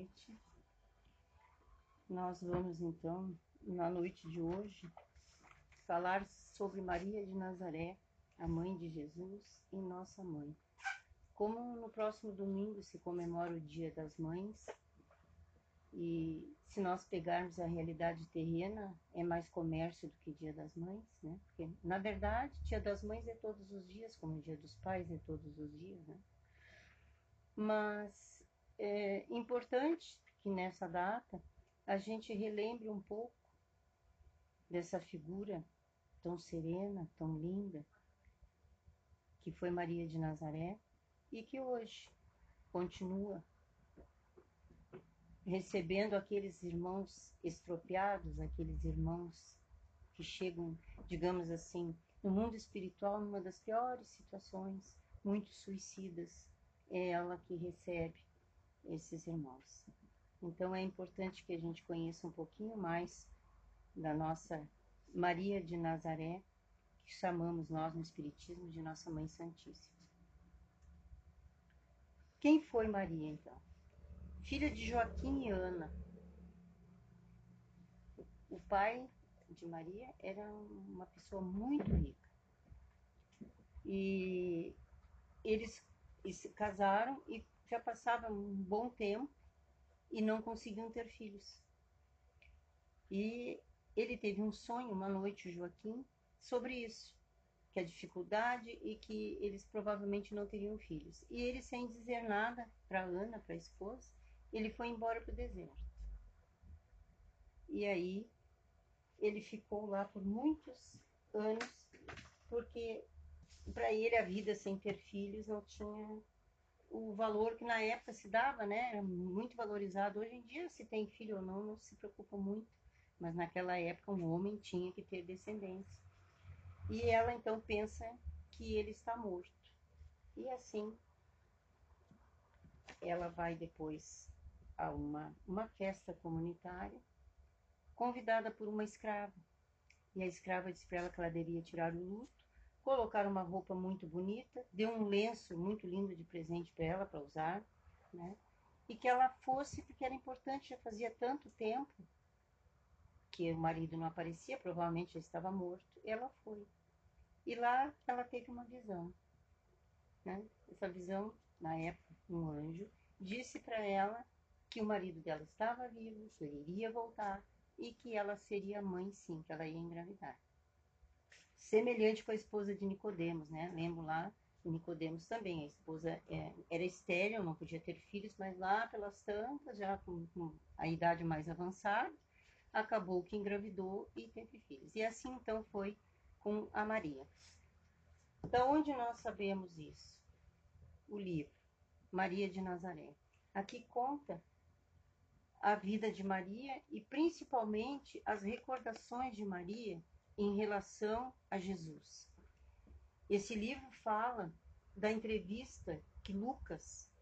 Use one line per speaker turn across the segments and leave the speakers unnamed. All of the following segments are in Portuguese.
noite. Nós vamos então, na noite de hoje, falar sobre Maria de Nazaré, a mãe de Jesus e nossa mãe. Como no próximo domingo se comemora o Dia das Mães, e se nós pegarmos a realidade terrena, é mais comércio do que Dia das Mães, né? Porque, na verdade, Dia das Mães é todos os dias, como Dia dos Pais é todos os dias, né? Mas é importante que nessa data a gente relembre um pouco dessa figura tão serena, tão linda, que foi Maria de Nazaré e que hoje continua recebendo aqueles irmãos estropiados, aqueles irmãos que chegam, digamos assim, no mundo espiritual numa das piores situações, muito suicidas, é ela que recebe esses irmãos. Então é importante que a gente conheça um pouquinho mais da nossa Maria de Nazaré, que chamamos nós no Espiritismo de Nossa Mãe Santíssima. Quem foi Maria então? Filha de Joaquim e Ana. O pai de Maria era uma pessoa muito rica. E eles, se casaram e já passava um bom tempo e não conseguiam ter filhos. E ele teve um sonho uma noite, Joaquim, sobre isso, que a dificuldade e que eles provavelmente não teriam filhos. E ele, sem dizer nada para Ana, para a esposa, ele foi embora para o deserto. E aí ele ficou lá por muitos anos, porque para ele a vida sem ter filhos não tinha o valor que na época se dava, né? Era muito valorizado. Hoje em dia, se tem filho ou não, não se preocupa muito. Mas naquela época, um homem tinha que ter descendência. E ela então pensa que ele está morto. E assim, ela vai depois a uma, uma festa comunitária, convidada por uma escrava. E a escrava disse para ela que ela deveria tirar o luto colocar uma roupa muito bonita, deu um lenço muito lindo de presente para ela para usar, né? E que ela fosse, porque era importante, já fazia tanto tempo que o marido não aparecia, provavelmente já estava morto, ela foi. E lá ela teve uma visão, né? Essa visão, na época, um anjo disse para ela que o marido dela estava vivo, que ele iria voltar e que ela seria mãe sim, que ela ia engravidar semelhante com a esposa de Nicodemos, né? Lembro lá, Nicodemos também, a esposa é, era estéril, não podia ter filhos, mas lá pelas tantas, já com, com a idade mais avançada, acabou que engravidou e teve filhos. E assim então foi com a Maria. Da onde nós sabemos isso? O livro Maria de Nazaré. Aqui conta a vida de Maria e principalmente as recordações de Maria em relação a Jesus. Esse livro fala da entrevista que Lucas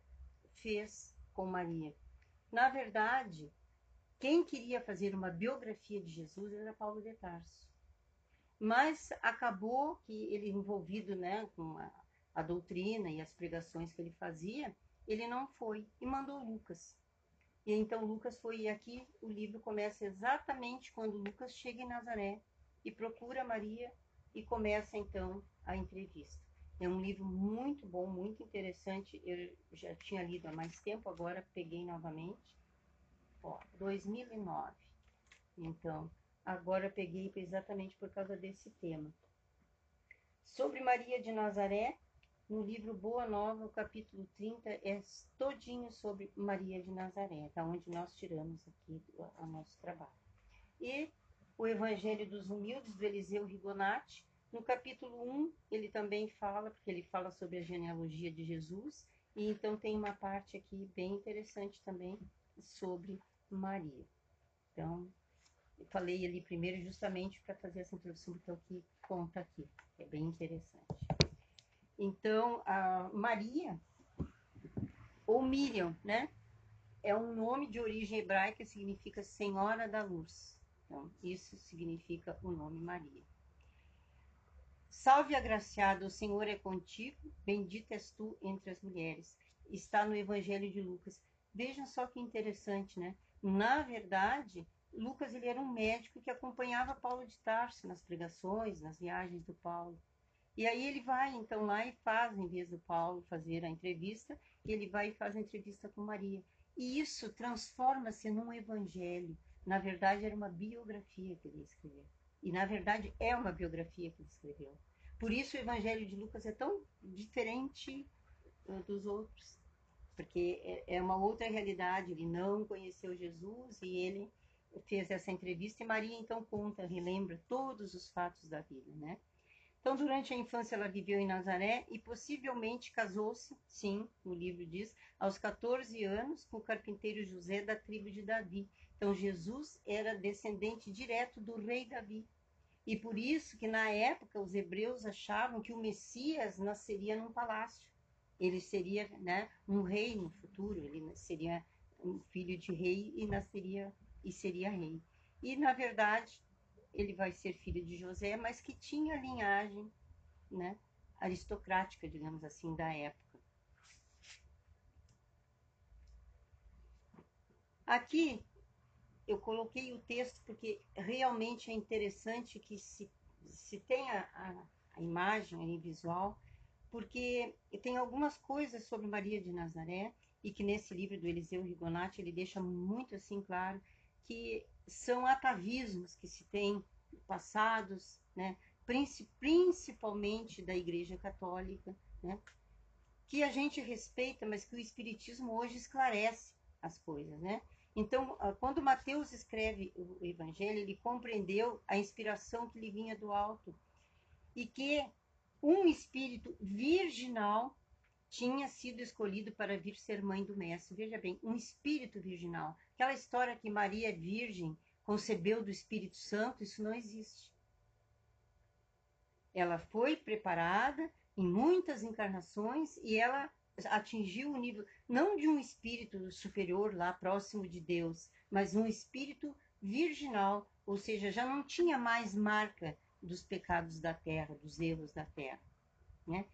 fez com Maria. Na verdade, quem queria fazer uma biografia de Jesus era Paulo de Tarso. Mas acabou que ele envolvido né, com a, a doutrina e as pregações que ele fazia, ele não foi e mandou Lucas. E então Lucas foi, e aqui o livro começa exatamente quando Lucas chega em Nazaré e procura Maria e começa então a entrevista. É um livro muito bom, muito interessante. Eu já tinha lido há mais tempo, agora peguei novamente. Ó, 2009. Então, agora peguei exatamente por causa desse tema. Sobre Maria de Nazaré, no livro Boa Nova, o capítulo 30 é todinho sobre Maria de Nazaré, da onde nós tiramos aqui o nosso trabalho. E o Evangelho dos Humildes, do Eliseu Rigonati. No capítulo 1, ele também fala, porque ele fala sobre a genealogia de Jesus, e então tem uma parte aqui bem interessante também sobre Maria. Então, eu falei ali primeiro justamente para fazer essa introdução, porque é o que conta aqui, é bem interessante. Então, a Maria, ou Miriam, né? É um nome de origem hebraica, significa Senhora da Luz. Então, isso significa o nome Maria. Salve agraciado, o Senhor é contigo, bendita és tu entre as mulheres. Está no Evangelho de Lucas. Vejam só que interessante, né? Na verdade, Lucas ele era um médico que acompanhava Paulo de Tarso nas pregações, nas viagens do Paulo. E aí ele vai então lá e faz, em vez do Paulo fazer a entrevista, ele vai e faz a entrevista com Maria. E isso transforma-se num evangelho. Na verdade, era uma biografia que ele escreveu. E na verdade é uma biografia que ele escreveu. Por isso o Evangelho de Lucas é tão diferente uh, dos outros, porque é, é uma outra realidade. Ele não conheceu Jesus e ele fez essa entrevista e Maria então conta, relembra todos os fatos da vida, né? Então, durante a infância, ela viveu em Nazaré e possivelmente casou-se, sim, o livro diz, aos 14 anos com o carpinteiro José da tribo de Davi. Então, Jesus era descendente direto do rei Davi. E por isso que na época os hebreus achavam que o Messias nasceria num palácio. Ele seria né, um rei no futuro, ele seria um filho de rei e nasceria e seria rei. E na verdade, ele vai ser filho de José, mas que tinha linhagem né, aristocrática, digamos assim, da época. Aqui eu coloquei o texto porque realmente é interessante que se, se tenha a, a imagem aí visual, porque tem algumas coisas sobre Maria de Nazaré e que nesse livro do Eliseu Rigonati ele deixa muito assim claro que são atavismos que se tem passados, né, principalmente da Igreja Católica, né, que a gente respeita, mas que o Espiritismo hoje esclarece as coisas, né? Então, ah, quando Mateus escreve o Evangelho, ele compreendeu a inspiração que lhe vinha do alto e que um espírito virginal tinha sido escolhido para vir ser mãe do Mestre. Veja bem, um espírito virginal. Aquela história que Maria é virgem, concebeu do Espírito Santo, isso não existe. Ela foi preparada em muitas encarnações e ela atingiu o nível, não de um espírito superior lá próximo de Deus, mas um espírito virginal, ou seja, já não tinha mais marca dos pecados da terra, dos erros da terra. Né?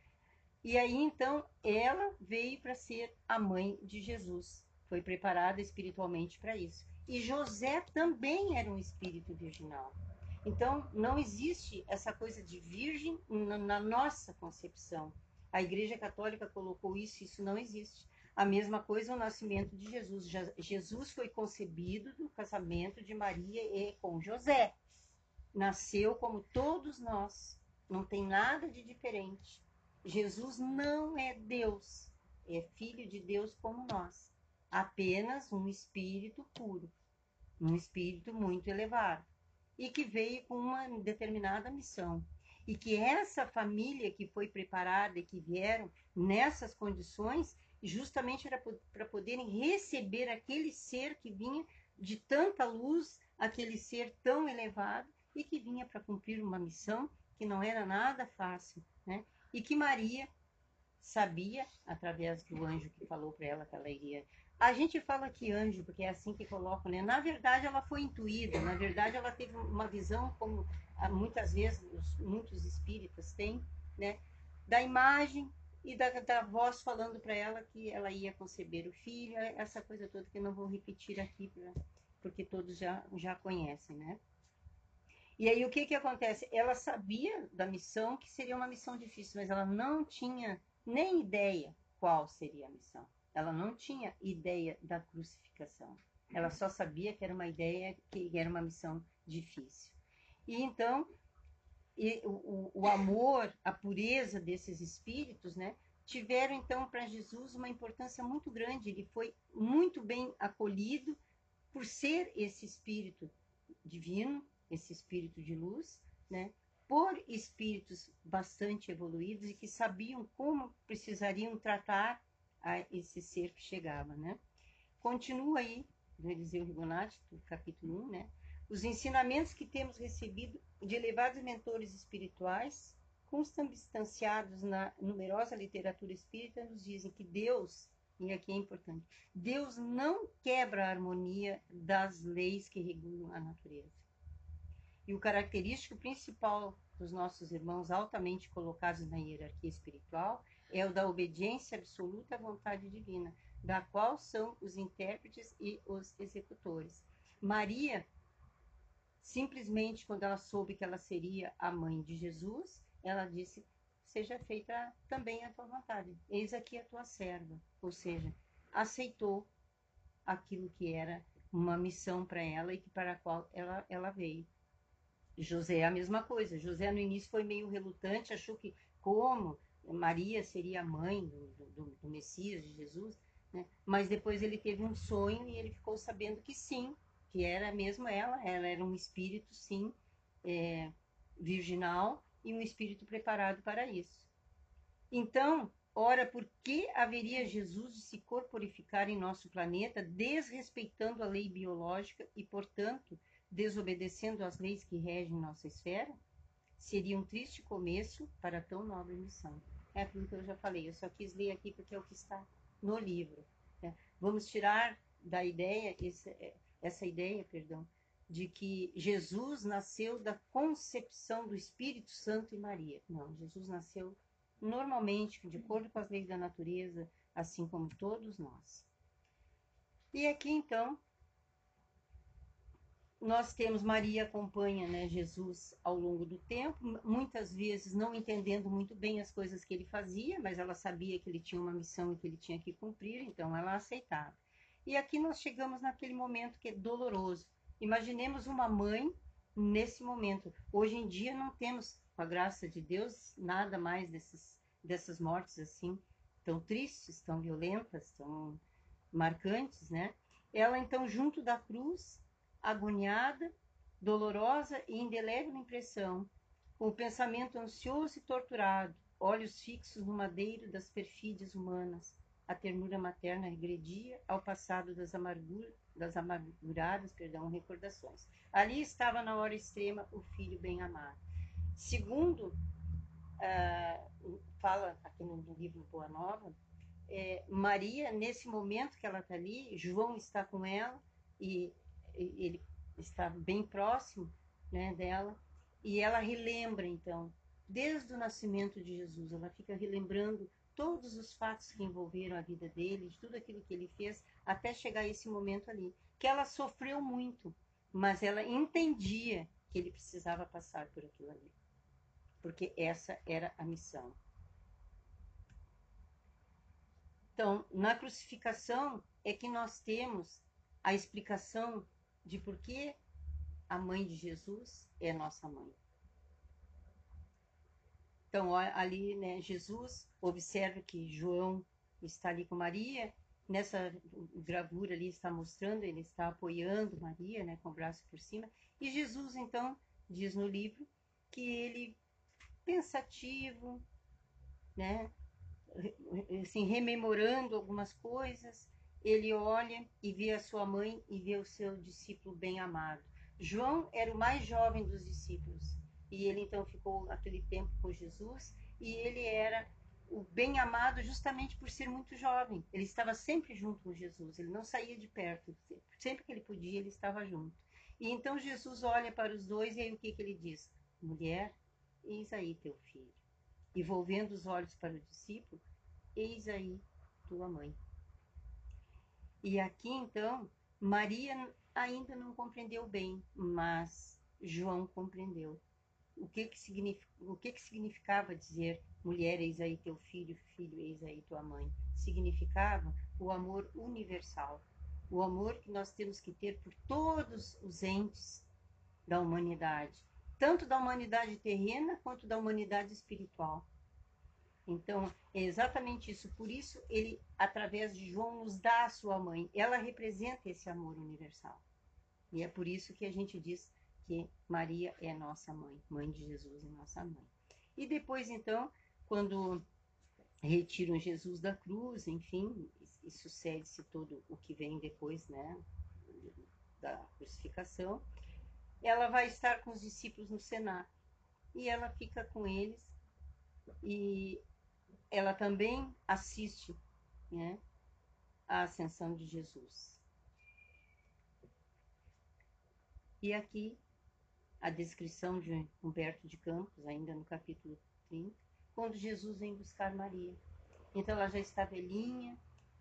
E aí então ela veio para ser a mãe de Jesus, foi preparada espiritualmente para isso. E José também era um espírito virginal. Então não existe essa coisa de virgem na, nossa concepção. A Igreja Católica colocou isso, isso não existe. A mesma coisa o nascimento de Jesus. Jesus foi concebido do casamento de Maria e com José. Nasceu como todos nós. Não tem nada de diferente. Jesus não é Deus, é filho de Deus como nós, apenas um espírito puro, um espírito muito elevado e que veio com uma determinada missão. E que essa família que foi preparada e que vieram nessas condições, justamente era para poderem receber aquele ser que vinha de tanta luz, aquele ser tão elevado e que vinha para cumprir uma missão que não era nada fácil, né? e que Maria sabia através do anjo que falou para ela que ela iria. A gente fala que anjo porque é assim que colocam, né? Na verdade, ela foi intuída. Na verdade, ela teve uma visão como ah, muitas vezes muitos espíritas têm, né? Da imagem e da, da voz falando para ela que ela ia conceber o filho, essa coisa toda que eu não vou repetir aqui, pra, porque todos já, já conhecem, né? E aí o que que acontece? Ela sabia da missão que seria uma missão difícil, mas ela não tinha nem ideia qual seria a missão. Ela não tinha ideia da crucificação. Ela só sabia que era uma ideia, que era uma missão difícil. E então, e o, o amor, a pureza desses espíritos, né, tiveram então para Jesus uma importância muito grande. Ele foi muito bem acolhido por ser esse espírito divino esse espírito de luz, né? por espíritos bastante evoluídos e que sabiam como precisariam tratar a esse ser que chegava, né? Continua aí, do Eliseu Rigonati, capítulo 1, né? Os ensinamentos que temos recebido de elevados mentores espirituais, consubstanciados na numerosa literatura espírita, nos dizem que Deus, e aqui é importante, Deus não quebra a harmonia das leis que regulam a natureza. E o característico principal dos nossos irmãos altamente colocados na hierarquia espiritual é o da obediência absoluta à vontade divina. da qual são os intérpretes e os executores. Maria, simplesmente quando ela soube que ela seria a mãe de Jesus, ela disse: Seja feita também a tua vontade, eis aqui a tua serva. Ou seja, aceitou aquilo que era uma missão para ela e que para a qual ela, ela veio. José é a mesma coisa. José no início foi meio relutante, achou que como Maria seria a mãe do, do, do Messias, de Jesus, né? mas depois ele teve um sonho e ele ficou sabendo que sim, que era mesmo ela, ela era um espírito, sim, é, virginal e um espírito preparado para isso. Então, ora, por que haveria Jesus de se corporificar em nosso planeta, desrespeitando a lei biológica e, portanto, desobedecendo às leis que regem nossa esfera? Seria um triste começo para tão nobre missão. É aquilo que eu já falei, eu só quis ler aqui porque é o que está no livro. Né? Vamos tirar da ideia, esse, é, essa ideia, perdão, de que Jesus nasceu da concepção do Espírito Santo e Maria. Não, Jesus nasceu normalmente, de acordo com as leis da natureza, assim como todos nós. E aqui então nós temos Maria acompanha né, Jesus ao longo do tempo, muitas vezes não entendendo muito bem as coisas que ele fazia, mas ela sabia que ele tinha uma missão e que ele tinha que cumprir, então ela aceitava. E aqui nós chegamos naquele momento que é doloroso. Imaginemos uma mãe nesse momento. Hoje em dia não temos, com a graça de Deus, nada mais desses, dessas mortes assim tão tristes, tão violentas, tão marcantes, né? Ela então junto da cruz agoniada, dolorosa e indelével impressão, com o pensamento ansioso e torturado, olhos fixos no madeiro das perfídias humanas. A ternura materna regredia ao passado das, amargura, das amarguradas perdão, recordações. Ali estava na hora extrema o filho bem-amado. Segundo, uh, fala aqui no, livro Boa Nova, é, Maria, nesse momento que ela está ali, João está com ela e ele está bem próximo né, dela, e ela relembra, então, desde o nascimento de Jesus, ela fica relembrando todos os fatos que envolveram a vida dele, de tudo aquilo que ele fez, até chegar a esse momento ali. Que ela sofreu muito, mas ela entendia que ele precisava passar por aquilo ali. Porque essa era a missão. Então, na crucificação é que nós temos a explicação de por que a mãe de Jesus é nossa mãe. Então, ali, né, Jesus observa que João está ali com Maria, nessa gravura ali está mostrando, ele está apoiando Maria, né, com o braço por cima, e Jesus, então, diz no livro que ele, pensativo, né, assim, rememorando algumas coisas, ele olha e vê a sua mãe e vê o seu discípulo bem amado. João era o mais jovem dos discípulos e ele então ficou aquele tempo com Jesus e ele era o bem amado justamente por ser muito jovem. Ele estava sempre junto com Jesus, ele não saía de perto, sempre que ele podia ele estava junto. E então Jesus olha para os dois e aí o que, que ele diz? Mulher, eis aí teu filho. E volvendo os olhos para o discípulo, eis aí tua mãe. E aqui então, Maria ainda não compreendeu bem, mas João compreendeu. O que que, signific, o que que significava dizer mulher, eis aí teu filho, filho, eis aí tua mãe? Significava o amor universal, o amor que nós temos que ter por todos os entes da humanidade, tanto da humanidade terrena quanto da humanidade espiritual. Então, é exatamente isso. Por isso, ele, através de João, nos dá a sua mãe. Ela representa esse amor universal. E é por isso que a gente diz que Maria é nossa mãe, mãe de Jesus é nossa mãe. E depois, então, quando retiram Jesus da cruz, enfim, e sucede-se todo o que vem depois, né, da crucificação, ela vai estar com os discípulos no cenáculo. E ela fica com eles e ela também assiste né, à ascensão de Jesus. E aqui a descrição de Humberto de Campos, ainda no capítulo 30, quando Jesus vem buscar Maria. Então ela já está velhinha,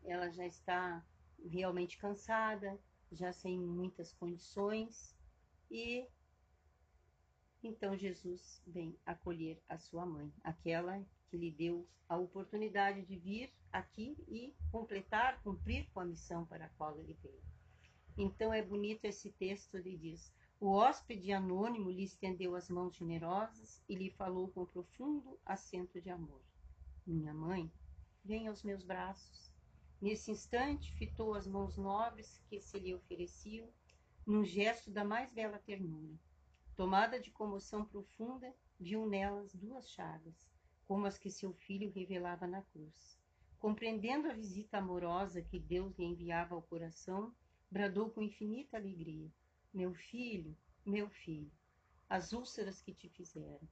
ela já está realmente cansada, já sem muitas condições, e então Jesus vem acolher a sua mãe, aquela que lhe deu a oportunidade de vir aqui e completar, cumprir com a missão para a qual ele veio. Então é bonito esse texto, ele diz: O hóspede anônimo lhe estendeu as mãos generosas e lhe falou com profundo acento de amor. Minha mãe, vem aos meus braços. Nesse instante, fitou as mãos nobres que se lhe ofereciam, num gesto da mais bela ternura. Tomada de comoção profunda, viu nelas duas chagas, como as que seu filho revelava na cruz. Compreendendo a visita amorosa que Deus lhe enviava ao coração, bradou com infinita alegria: Meu filho, meu filho, as úlceras que te fizeram.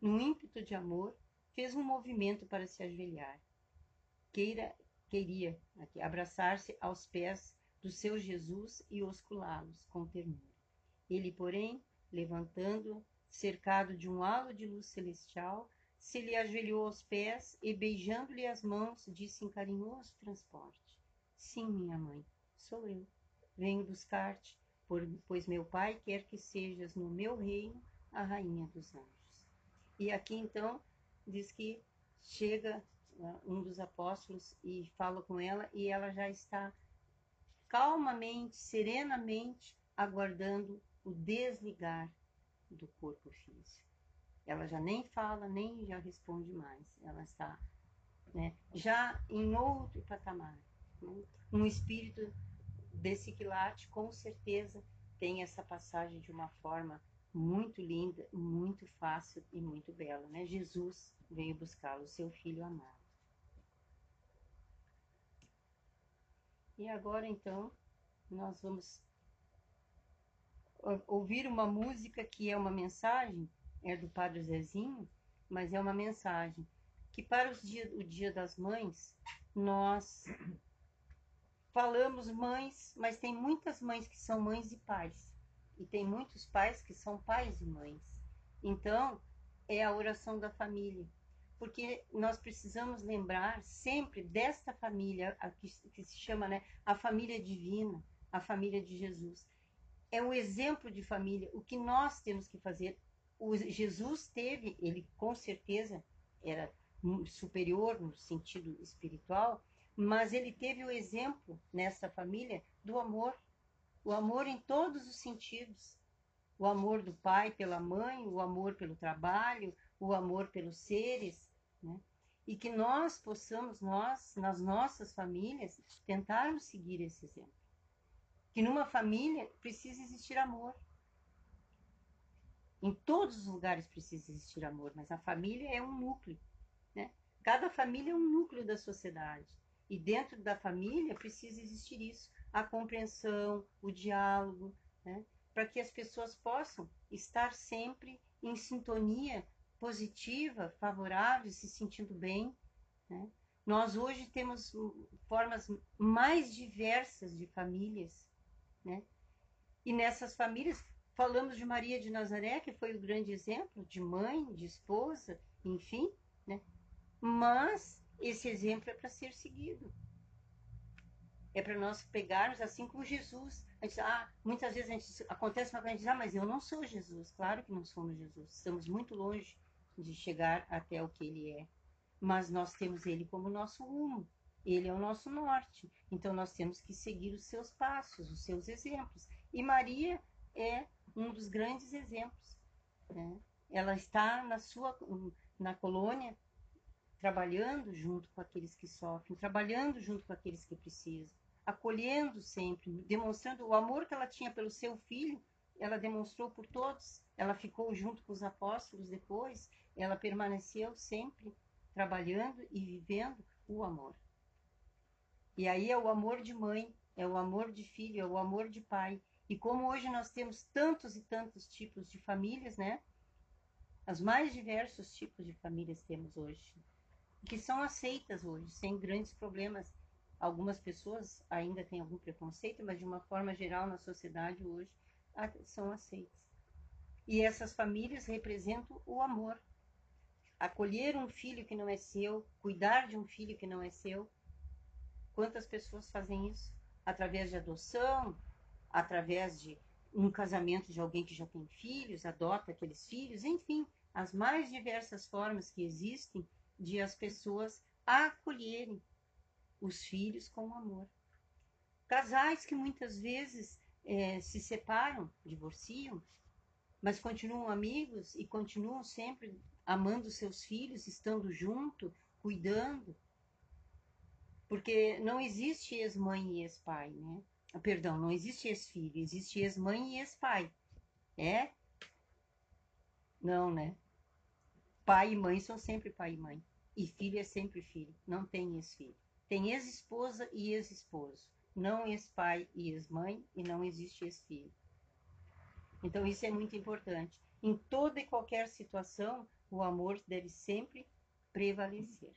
Num ímpeto de amor, fez um movimento para se ajoelhar. Queira, queria abraçar-se aos pés do seu Jesus e osculá-los com ternura. Ele, porém, levantando, cercado de um halo de luz celestial, se lhe ajoelhou aos pés e, beijando-lhe as mãos, disse em carinhoso transporte: Sim, minha mãe, sou eu. Venho buscar-te, pois meu pai quer que sejas no meu reino a rainha dos anjos. E aqui então diz que chega uh, um dos apóstolos e fala com ela e ela já está calmamente, serenamente aguardando o desligar do corpo físico. Ela já nem fala, nem já responde mais. Ela está né, já em outro patamar. Né? Um espírito desse quilate, com certeza, tem essa passagem de uma forma muito linda, muito fácil e muito bela. Né? Jesus veio buscá-lo, seu filho amado. E agora, então, nós vamos ouvir uma música que é uma mensagem, é do Padre Zezinho, mas é uma mensagem que para dia, o Dia das Mães nós falamos mães, mas tem muitas mães que são mães e pais, e tem muitos pais que são pais e mães. Então, é a oração da família, porque nós precisamos lembrar sempre desta família, que, que se chama né, a família divina, a família de Jesus é um exemplo de família. O que nós temos que fazer? O Jesus teve, ele com certeza era superior no sentido espiritual, mas ele teve o exemplo nessa família do amor, o amor em todos os sentidos. O amor do pai pela mãe, o amor pelo trabalho, o amor pelos seres, né? E que nós possamos, nós, nas nossas famílias, tentarmos seguir esse exemplo que numa família precisa existir amor. Em todos os lugares precisa existir amor, mas a família é um núcleo. Né? Cada família é um núcleo da sociedade. E dentro da família precisa existir isso: a compreensão, o diálogo, né? para que as pessoas possam estar sempre em sintonia positiva, favorável, se sentindo bem. Né? Nós hoje temos formas mais diversas de famílias né? E nessas famílias, falamos de Maria de Nazaré, que foi o grande exemplo de mãe, de esposa, enfim, né? mas esse exemplo é para ser seguido. É para nós pegarmos assim como Jesus. Gente, ah, muitas vezes a gente, acontece uma coisa, a gente diz, ah, mas eu não sou Jesus. Claro que não somos Jesus. Estamos muito longe de chegar até o que ele é. Mas nós temos ele como nosso rumo. Ele é o nosso norte. Então nós temos que seguir os seus passos, os seus exemplos. E Maria é um dos grandes exemplos. Né? Ela está na sua na colônia trabalhando junto com aqueles que sofrem, trabalhando junto com aqueles que precisam, acolhendo sempre, demonstrando o amor que ela tinha pelo seu filho, ela demonstrou por todos. Ela ficou junto com os apóstolos depois, ela permaneceu sempre trabalhando e vivendo o amor. E aí é o amor de mãe, é o amor de filho, é o amor de pai. E como hoje nós temos tantos e tantos tipos de famílias, né? Os mais diversos tipos de famílias temos hoje, que são aceitas hoje, sem grandes problemas. Algumas pessoas ainda têm algum preconceito, mas de uma forma geral na sociedade hoje são aceitas. E essas famílias representam o amor. Acolher um filho que não é seu, cuidar de um filho que não é seu, Quantas pessoas fazem isso? Através de adoção, através de um casamento de alguém que já tem filhos, adota aqueles filhos, enfim, as mais diversas formas que existem de as pessoas acolherem os filhos com amor. Casais que muitas vezes é, se separam, divorciam, mas continuam amigos e continuam sempre amando seus filhos, estando junto, cuidando. Porque não existe ex-mãe e ex-pai, né? Perdão, não existe ex-filho, existe ex-mãe e ex-pai. É? Não, né? Pai e mãe são sempre pai e mãe. E filho é sempre filho. Não tem ex-filho. Tem ex-esposa e ex-esposo. Não ex-pai e ex-mãe. E não existe ex-filho. Então, isso é muito importante. Em toda e qualquer situação, o amor deve sempre prevalecer.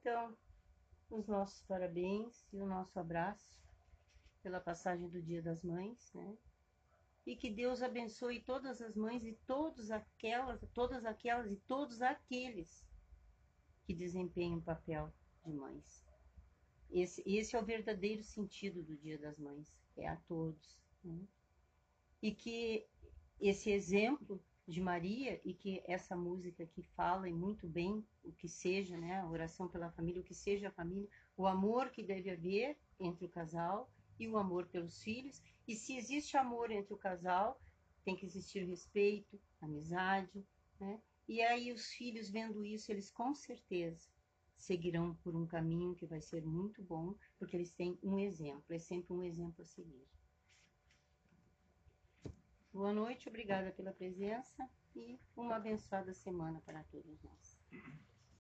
Então, os nossos parabéns e o nosso abraço pela passagem do Dia das Mães, né? E que Deus abençoe todas as mães e todas aquelas, todas aquelas e todos aqueles que desempenham o papel de mães. Esse, esse é o verdadeiro sentido do Dia das Mães, é a todos. Né? E que esse exemplo de Maria e que essa música que fala e muito bem o que seja, né, a oração pela família, o que seja a família, o amor que deve haver entre o casal e o amor pelos filhos. E se existe amor entre o casal, tem que existir respeito, amizade, né? E aí os filhos vendo isso, eles com certeza seguirão por um caminho que vai ser muito bom, porque eles têm um exemplo, é sempre um exemplo a seguir. Boa noite, obrigada pela presença e uma abençoada semana para todos nós.